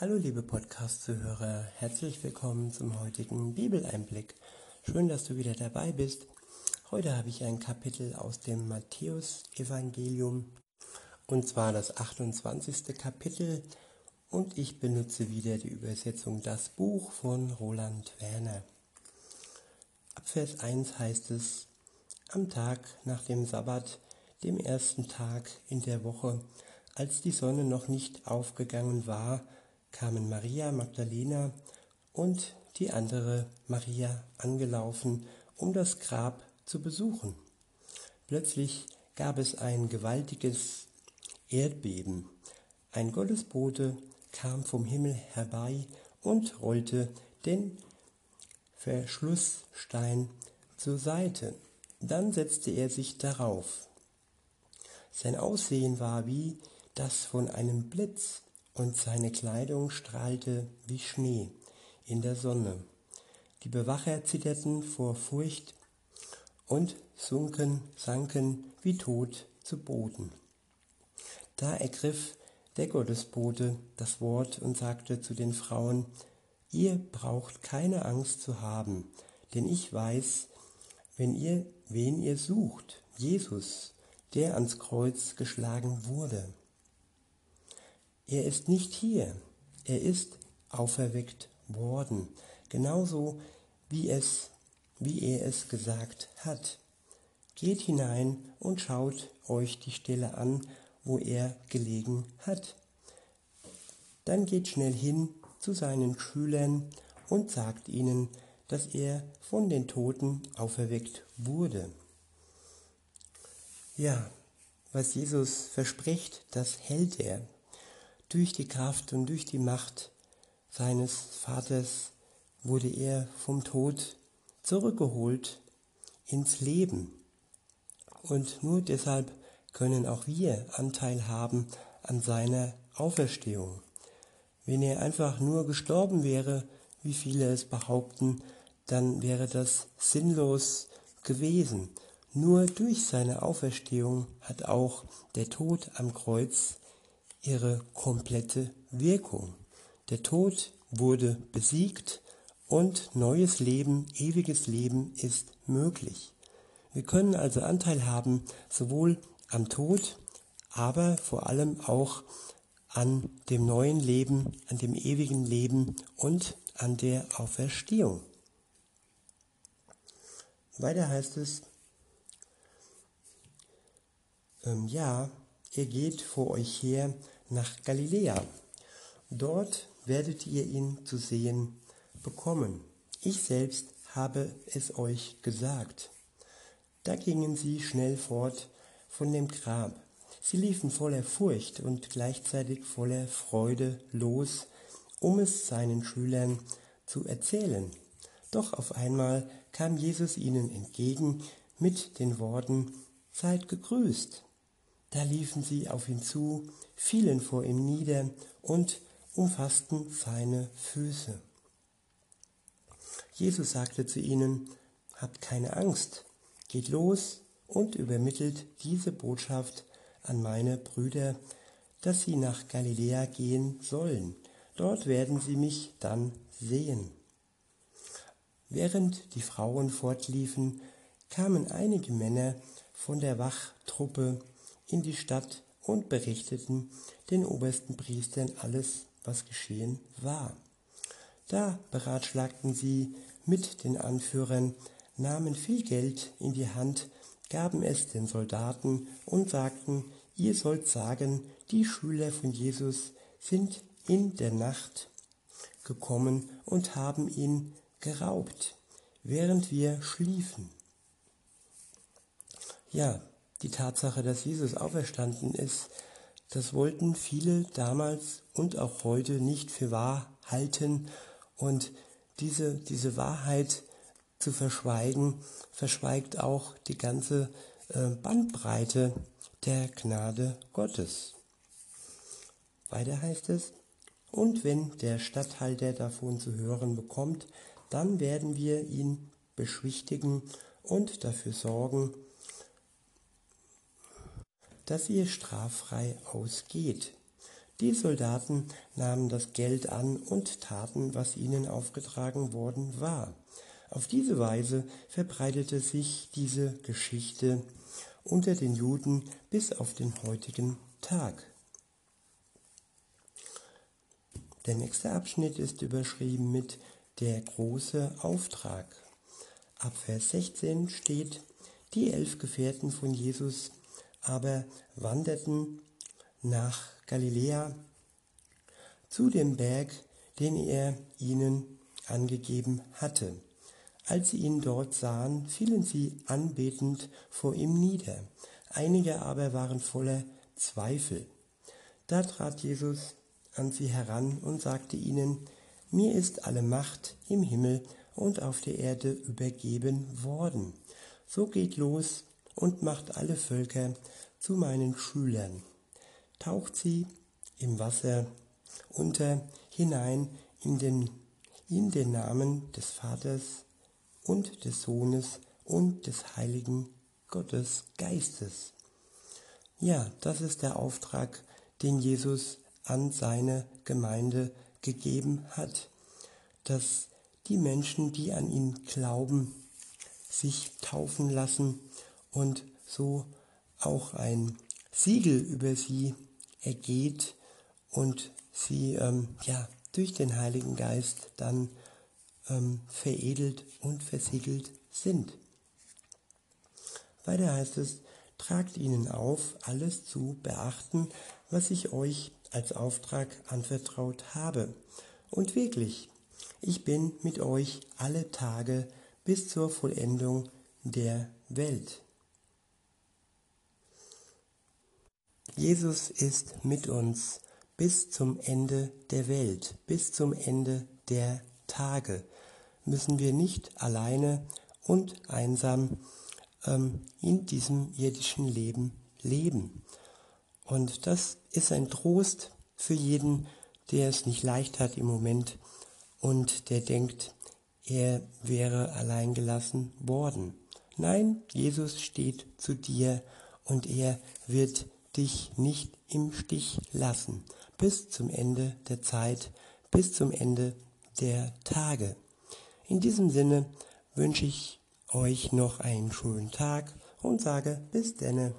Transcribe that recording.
Hallo liebe Podcast-Zuhörer, herzlich willkommen zum heutigen Bibeleinblick. Schön, dass du wieder dabei bist. Heute habe ich ein Kapitel aus dem Matthäus-Evangelium und zwar das 28. Kapitel und ich benutze wieder die Übersetzung Das Buch von Roland Werner. Ab Vers 1 heißt es, am Tag nach dem Sabbat, dem ersten Tag in der Woche, als die Sonne noch nicht aufgegangen war, kamen Maria Magdalena und die andere Maria angelaufen, um das Grab zu besuchen. Plötzlich gab es ein gewaltiges Erdbeben. Ein Gottesbote kam vom Himmel herbei und rollte den Verschlussstein zur Seite. Dann setzte er sich darauf. Sein Aussehen war wie das von einem Blitz und seine Kleidung strahlte wie Schnee in der Sonne. Die Bewacher zitterten vor Furcht und sunken, sanken wie tot zu Boden. Da ergriff der Gottesbote das Wort und sagte zu den Frauen, ihr braucht keine Angst zu haben, denn ich weiß, wenn ihr, wen ihr sucht, Jesus, der ans Kreuz geschlagen wurde. Er ist nicht hier, er ist auferweckt worden, genauso wie es, wie er es gesagt hat. Geht hinein und schaut euch die Stelle an, wo er gelegen hat. Dann geht schnell hin zu seinen Schülern und sagt ihnen, dass er von den Toten auferweckt wurde. Ja, was Jesus verspricht, das hält er durch die Kraft und durch die Macht seines Vaters wurde er vom Tod zurückgeholt ins Leben. Und nur deshalb können auch wir Anteil haben an seiner Auferstehung. Wenn er einfach nur gestorben wäre, wie viele es behaupten, dann wäre das sinnlos gewesen. Nur durch seine Auferstehung hat auch der Tod am Kreuz ihre komplette Wirkung. Der Tod wurde besiegt und neues Leben, ewiges Leben ist möglich. Wir können also Anteil haben sowohl am Tod, aber vor allem auch an dem neuen Leben, an dem ewigen Leben und an der Auferstehung. Weiter heißt es, ähm, ja, er geht vor euch her nach Galiläa. Dort werdet ihr ihn zu sehen bekommen. Ich selbst habe es euch gesagt. Da gingen sie schnell fort von dem Grab. Sie liefen voller Furcht und gleichzeitig voller Freude los, um es seinen Schülern zu erzählen. Doch auf einmal kam Jesus ihnen entgegen mit den Worten, Seid gegrüßt. Da liefen sie auf ihn zu, fielen vor ihm nieder und umfassten seine Füße. Jesus sagte zu ihnen, Habt keine Angst, geht los und übermittelt diese Botschaft an meine Brüder, dass sie nach Galiläa gehen sollen. Dort werden sie mich dann sehen. Während die Frauen fortliefen, kamen einige Männer von der Wachtruppe in die Stadt und berichteten den obersten Priestern alles, was geschehen war. Da beratschlagten sie mit den Anführern, nahmen viel Geld in die Hand, gaben es den Soldaten und sagten, ihr sollt sagen, die Schüler von Jesus sind in der Nacht gekommen und haben ihn geraubt, während wir schliefen. Ja, die Tatsache, dass Jesus auferstanden ist, das wollten viele damals und auch heute nicht für wahr halten und diese, diese Wahrheit zu verschweigen, verschweigt auch die ganze äh, Bandbreite der Gnade Gottes. Weiter heißt es, und wenn der Statthalter davon zu hören bekommt, dann werden wir ihn beschwichtigen und dafür sorgen, dass ihr straffrei ausgeht. Die Soldaten nahmen das Geld an und taten, was ihnen aufgetragen worden war. Auf diese Weise verbreitete sich diese Geschichte unter den Juden bis auf den heutigen Tag. Der nächste Abschnitt ist überschrieben mit der große Auftrag. Ab Vers 16 steht, die elf Gefährten von Jesus aber wanderten nach Galiläa zu dem Berg, den er ihnen angegeben hatte. Als sie ihn dort sahen, fielen sie anbetend vor ihm nieder. Einige aber waren voller Zweifel. Da trat Jesus an sie heran und sagte ihnen, mir ist alle Macht im Himmel und auf der Erde übergeben worden. So geht los und macht alle Völker zu meinen Schülern. Taucht sie im Wasser unter hinein in den, in den Namen des Vaters und des Sohnes und des Heiligen Gottes Geistes. Ja, das ist der Auftrag, den Jesus an seine Gemeinde gegeben hat, dass die Menschen, die an ihn glauben, sich taufen lassen und so auch ein Siegel über sie ergeht und sie ähm, ja durch den Heiligen Geist dann ähm, veredelt und versiegelt sind. Weiter heißt es, tragt ihnen auf, alles zu beachten, was ich euch als Auftrag anvertraut habe. Und wirklich, ich bin mit euch alle Tage bis zur Vollendung der Welt. Jesus ist mit uns bis zum Ende der Welt, bis zum Ende der Tage. Müssen wir nicht alleine und einsam ähm, in diesem irdischen Leben leben. Und das ist ein Trost für jeden, der es nicht leicht hat im Moment und der denkt, er wäre allein gelassen worden. Nein, Jesus steht zu dir und er wird dich nicht im Stich lassen bis zum Ende der Zeit, bis zum Ende der Tage. In diesem Sinne wünsche ich euch noch einen schönen Tag und sage bis denne.